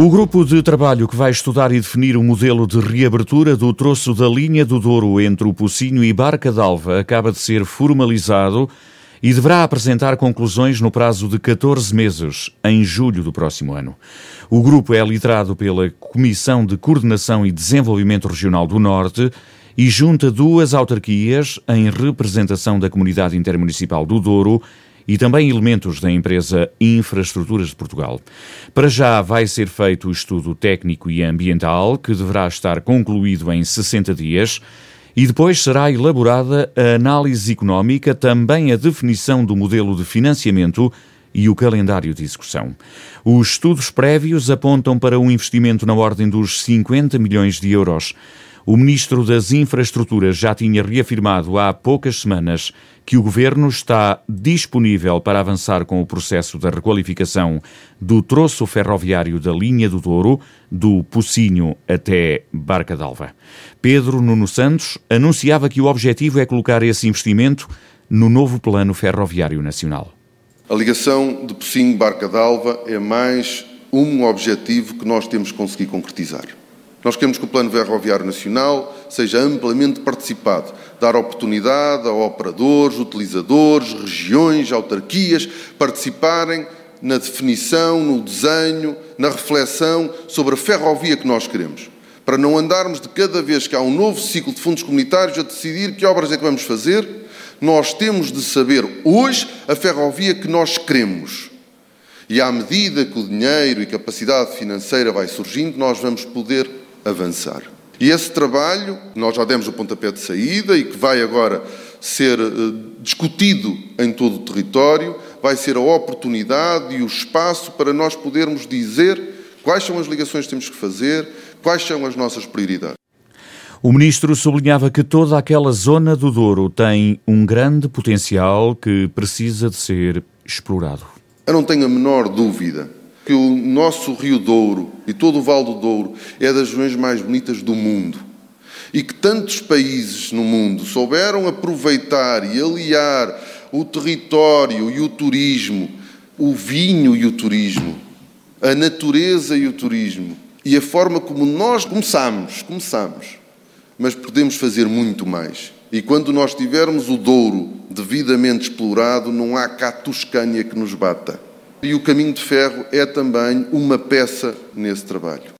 O grupo de trabalho que vai estudar e definir o modelo de reabertura do troço da linha do Douro entre o Pocinho e Barca d'Alva acaba de ser formalizado e deverá apresentar conclusões no prazo de 14 meses, em julho do próximo ano. O grupo é liderado pela Comissão de Coordenação e Desenvolvimento Regional do Norte e junta duas autarquias em representação da Comunidade Intermunicipal do Douro e também elementos da empresa Infraestruturas de Portugal. Para já vai ser feito o estudo técnico e ambiental, que deverá estar concluído em 60 dias. E depois será elaborada a análise económica, também a definição do modelo de financiamento e o calendário de execução. Os estudos prévios apontam para um investimento na ordem dos 50 milhões de euros. O Ministro das Infraestruturas já tinha reafirmado há poucas semanas que o Governo está disponível para avançar com o processo da requalificação do troço ferroviário da linha do Douro, do Pocinho até Barca d'Alva. Pedro Nuno Santos anunciava que o objetivo é colocar esse investimento no novo Plano Ferroviário Nacional. A ligação de Pocinho-Barca d'Alva é mais um objetivo que nós temos que conseguir concretizar. Nós queremos que o Plano Ferroviário Nacional seja amplamente participado, dar oportunidade a operadores, utilizadores, regiões, autarquias participarem na definição, no desenho, na reflexão sobre a ferrovia que nós queremos. Para não andarmos de cada vez que há um novo ciclo de fundos comunitários a decidir que obras é que vamos fazer, nós temos de saber hoje a ferrovia que nós queremos. E à medida que o dinheiro e capacidade financeira vai surgindo, nós vamos poder avançar. E esse trabalho, nós já demos o pontapé de saída e que vai agora ser uh, discutido em todo o território, vai ser a oportunidade e o espaço para nós podermos dizer quais são as ligações que temos que fazer, quais são as nossas prioridades. O ministro sublinhava que toda aquela zona do Douro tem um grande potencial que precisa de ser explorado. Eu não tenho a menor dúvida que o nosso Rio Douro e todo o Vale do Douro é das regiões mais bonitas do mundo e que tantos países no mundo souberam aproveitar e aliar o território e o turismo, o vinho e o turismo, a natureza e o turismo e a forma como nós começamos, começamos, mas podemos fazer muito mais. E quando nós tivermos o Douro devidamente explorado, não há cá Toscânia que nos bata. E o caminho de ferro é também uma peça nesse trabalho.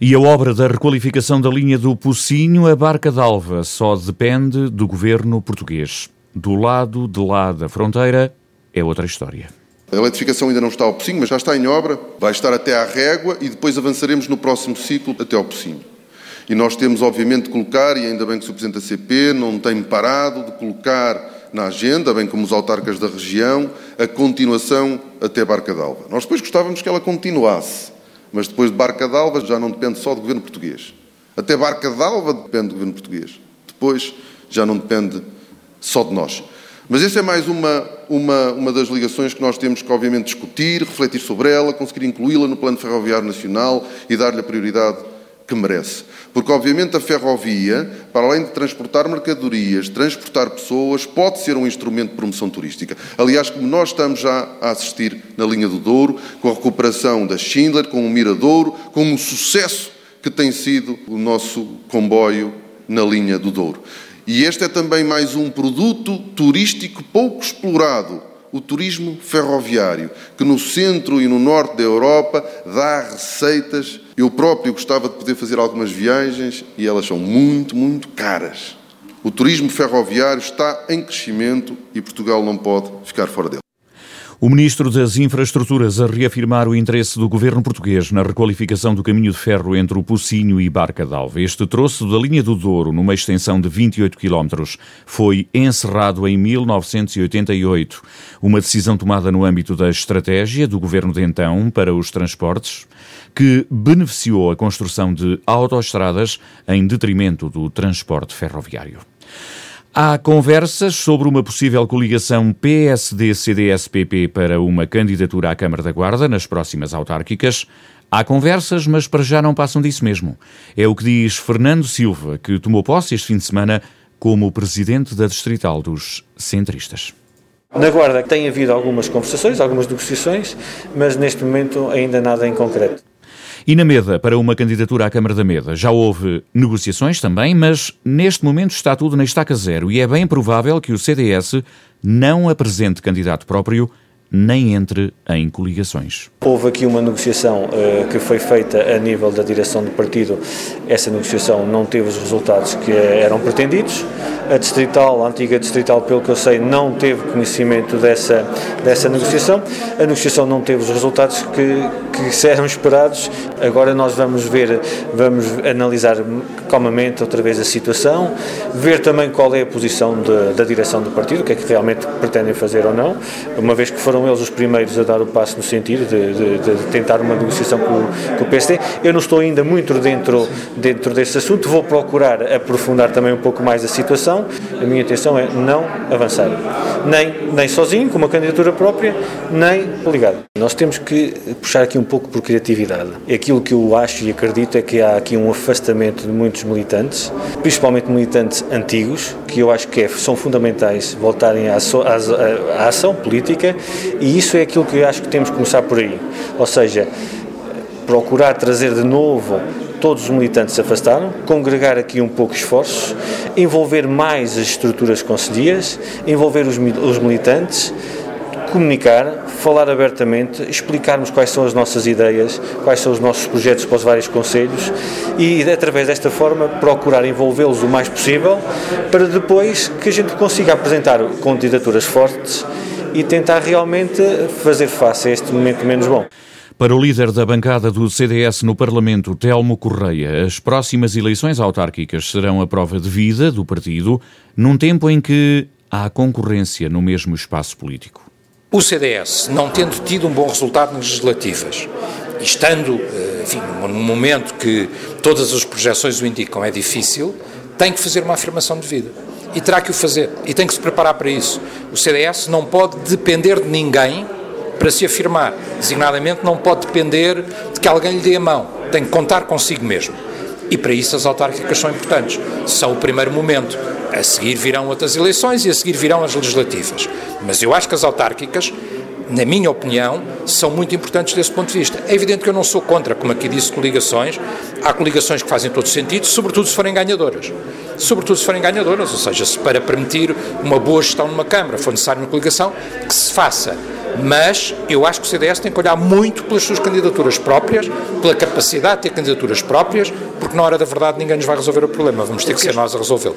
E a obra da requalificação da linha do Pocinho, a Barca d'Alva, só depende do governo português. Do lado de lá da fronteira é outra história. A eletrificação ainda não está ao Pocinho, mas já está em obra. Vai estar até à régua e depois avançaremos no próximo ciclo até ao Pocinho. E nós temos, obviamente, de colocar, e ainda bem que o. Presidente da CP não tem parado de colocar na agenda, bem como os autarcas da região, a continuação até Barca d'Alva. Nós depois gostávamos que ela continuasse, mas depois de Barca d'Alva já não depende só do governo português. Até Barca d'Alva depende do governo português. Depois já não depende só de nós. Mas essa é mais uma, uma, uma das ligações que nós temos que, obviamente, discutir, refletir sobre ela, conseguir incluí-la no Plano Ferroviário Nacional e dar-lhe a prioridade que merece. Porque, obviamente, a ferrovia, para além de transportar mercadorias, transportar pessoas, pode ser um instrumento de promoção turística. Aliás, como nós estamos já a assistir na linha do Douro, com a recuperação da Schindler, com o Miradouro, com o sucesso que tem sido o nosso comboio na linha do Douro. E este é também mais um produto turístico pouco explorado o turismo ferroviário, que no centro e no norte da Europa dá receitas. Eu próprio gostava de poder fazer algumas viagens e elas são muito, muito caras. O turismo ferroviário está em crescimento e Portugal não pode ficar fora dele. O Ministro das Infraestruturas a reafirmar o interesse do governo português na requalificação do caminho de ferro entre o Pocinho e Barca d'Alva. Este troço da linha do Douro, numa extensão de 28 km, foi encerrado em 1988. Uma decisão tomada no âmbito da estratégia do governo de então para os transportes, que beneficiou a construção de autoestradas em detrimento do transporte ferroviário. Há conversas sobre uma possível coligação PSD-CDS-PP para uma candidatura à Câmara da Guarda nas próximas autárquicas. Há conversas, mas para já não passam disso mesmo. É o que diz Fernando Silva, que tomou posse este fim de semana como presidente da Distrital dos Centristas. Na Guarda tem havido algumas conversações, algumas negociações, mas neste momento ainda nada em concreto. E na Meda, para uma candidatura à Câmara da Meda, já houve negociações também, mas neste momento está tudo na estaca zero e é bem provável que o CDS não apresente candidato próprio nem entre em coligações. Houve aqui uma negociação uh, que foi feita a nível da direção do partido. Essa negociação não teve os resultados que eram pretendidos. A distrital, a antiga distrital, pelo que eu sei, não teve conhecimento dessa, dessa negociação. A negociação não teve os resultados que, que eram esperados. Agora nós vamos ver, vamos analisar calmamente outra vez a situação, ver também qual é a posição de, da direção do partido, o que é que realmente pretendem fazer ou não, uma vez que foram eles os primeiros a dar o passo no sentido de, de, de tentar uma negociação com, com, o PSD. Eu não estou ainda muito dentro, dentro desse assunto, vou procurar aprofundar também um pouco mais a situação. A minha intenção é não avançar, nem, nem sozinho, com uma candidatura própria, nem ligado. Nós temos que puxar aqui um pouco por criatividade. Aquilo que eu acho e acredito é que há aqui um afastamento de muitos militantes, principalmente militantes antigos, que eu acho que é, são fundamentais voltarem à, à, à ação política e isso é aquilo que eu acho que temos que começar por aí. Ou seja, procurar trazer de novo todos os militantes se afastaram, congregar aqui um pouco esforços, envolver mais as estruturas concedidas, envolver os, os militantes, comunicar, falar abertamente, explicarmos quais são as nossas ideias, quais são os nossos projetos para os vários conselhos e, através desta forma, procurar envolvê-los o mais possível para depois que a gente consiga apresentar candidaturas fortes e tentar realmente fazer face a este momento menos bom. Para o líder da bancada do CDS no Parlamento, Telmo Correia, as próximas eleições autárquicas serão a prova de vida do partido, num tempo em que há concorrência no mesmo espaço político. O CDS, não tendo tido um bom resultado nas legislativas, estando, eh, enfim, num momento que todas as projeções o indicam é difícil, tem que fazer uma afirmação de vida e terá que o fazer e tem que se preparar para isso. O CDS não pode depender de ninguém para se afirmar, designadamente não pode depender de que alguém lhe dê a mão, tem que contar consigo mesmo. E para isso as autárquicas são importantes, são o primeiro momento. A seguir virão outras eleições e a seguir virão as legislativas. Mas eu acho que as autárquicas na minha opinião, são muito importantes desse ponto de vista. É evidente que eu não sou contra, como aqui disse, coligações. Há coligações que fazem todo sentido, sobretudo se forem ganhadoras. Sobretudo se forem ganhadoras, ou seja, se para permitir uma boa gestão numa Câmara for necessário uma coligação, que se faça. Mas eu acho que o CDS tem que olhar muito pelas suas candidaturas próprias, pela capacidade de ter candidaturas próprias, porque na hora da verdade ninguém nos vai resolver o problema, vamos ter que ser nós a resolvê-lo.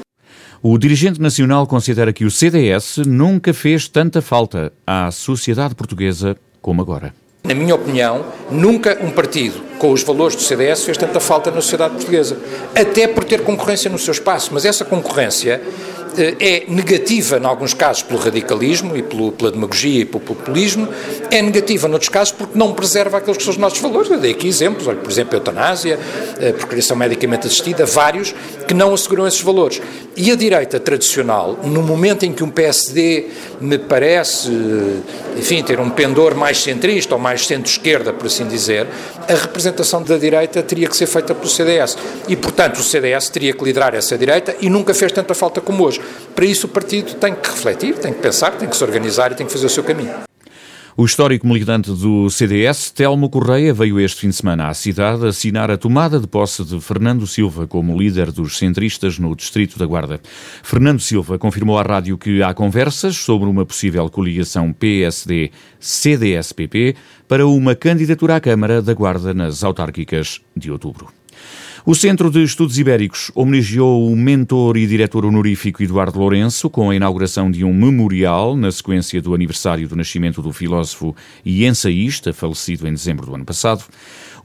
O dirigente nacional considera que o CDS nunca fez tanta falta à sociedade portuguesa como agora. Na minha opinião, nunca um partido com os valores do CDS fez tanta falta na sociedade portuguesa. Até por ter concorrência no seu espaço, mas essa concorrência é negativa, em alguns casos, pelo radicalismo e pelo, pela demagogia e pelo populismo, é negativa, noutros casos, porque não preserva aqueles que são os nossos valores. Eu dei aqui exemplos, olha, por exemplo, a eutanásia, a procriação medicamente assistida, vários que não asseguram esses valores. E a direita tradicional, no momento em que um PSD me parece, enfim, ter um pendor mais centrista ou mais centro-esquerda, por assim dizer, a representação da direita teria que ser feita pelo CDS. E, portanto, o CDS teria que liderar essa direita e nunca fez tanta falta como hoje. Para isso, o partido tem que refletir, tem que pensar, tem que se organizar e tem que fazer o seu caminho. O histórico militante do CDS, Telmo Correia, veio este fim de semana à cidade assinar a tomada de posse de Fernando Silva como líder dos centristas no Distrito da Guarda. Fernando Silva confirmou à rádio que há conversas sobre uma possível coligação PSD-CDS-PP para uma candidatura à Câmara da Guarda nas autárquicas de outubro. O Centro de Estudos Ibéricos homenageou o mentor e diretor honorífico Eduardo Lourenço com a inauguração de um memorial na sequência do aniversário do nascimento do filósofo e ensaísta, falecido em dezembro do ano passado.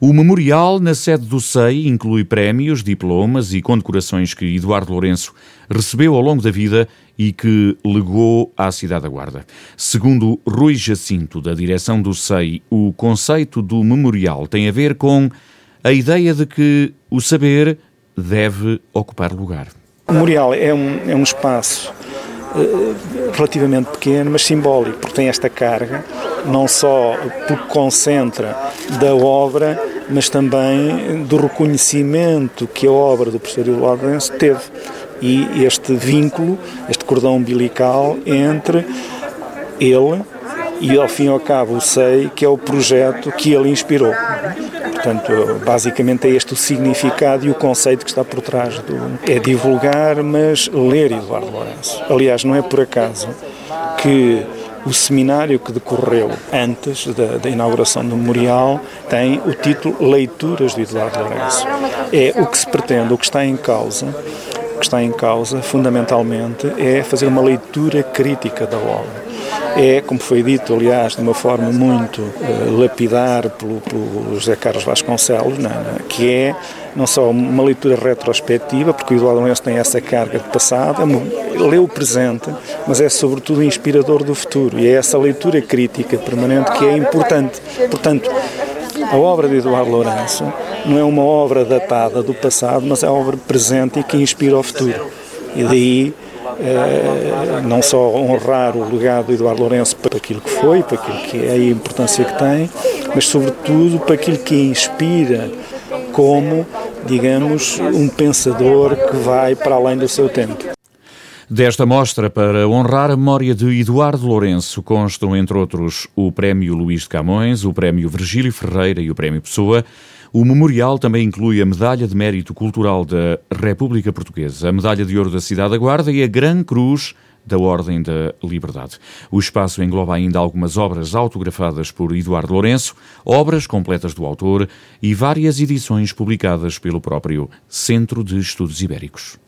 O memorial na sede do SEI inclui prémios, diplomas e condecorações que Eduardo Lourenço recebeu ao longo da vida e que legou à cidade da Guarda. Segundo Rui Jacinto, da direção do SEI, o conceito do memorial tem a ver com a ideia de que o saber deve ocupar lugar. O memorial é um, é um espaço uh, relativamente pequeno, mas simbólico, porque tem esta carga, não só porque concentra da obra, mas também do reconhecimento que a obra do professor Eduardo Lourenço teve. E este vínculo, este cordão umbilical entre ele e, ao fim e ao cabo, o SEI, que é o projeto que ele inspirou. Portanto, basicamente é este o significado e o conceito que está por trás do. É divulgar, mas ler Eduardo Lourenço. Aliás, não é por acaso que o seminário que decorreu antes da, da, inauguração do memorial tem o título Leituras de Eduardo Lourenço. É o que se pretende, o que está em causa, o que está em causa fundamentalmente é fazer uma leitura crítica da obra é, como foi dito, aliás, de uma forma muito uh, lapidar pelo, pelo, José Carlos Vasconcelos, que é não só uma leitura retrospectiva, porque o Eduardo Lourenço tem essa carga de passado, é lê o presente, mas é sobretudo inspirador do futuro, e é essa leitura crítica permanente que é importante. Portanto, a obra de Eduardo Lourenço não é uma obra datada do passado, mas é a obra presente e que inspira o futuro. E daí é, não só honrar o legado de Eduardo Lourenço para aquilo que foi, para aquilo que é a importância que tem, mas sobretudo para aquilo que inspira como, digamos, um pensador que vai para além do seu tempo. Desta mostra, para honrar a memória de Eduardo Lourenço, constam, entre outros, o Prémio Luís de Camões, o Prémio Virgílio Ferreira e o Prémio Pessoa. O memorial também inclui a Medalha de Mérito Cultural da República Portuguesa, a Medalha de Ouro da Cidade da Guarda e a Gran Cruz da Ordem da Liberdade. O espaço engloba ainda algumas obras autografadas por Eduardo Lourenço, obras completas do autor e várias edições publicadas pelo próprio Centro de Estudos Ibéricos.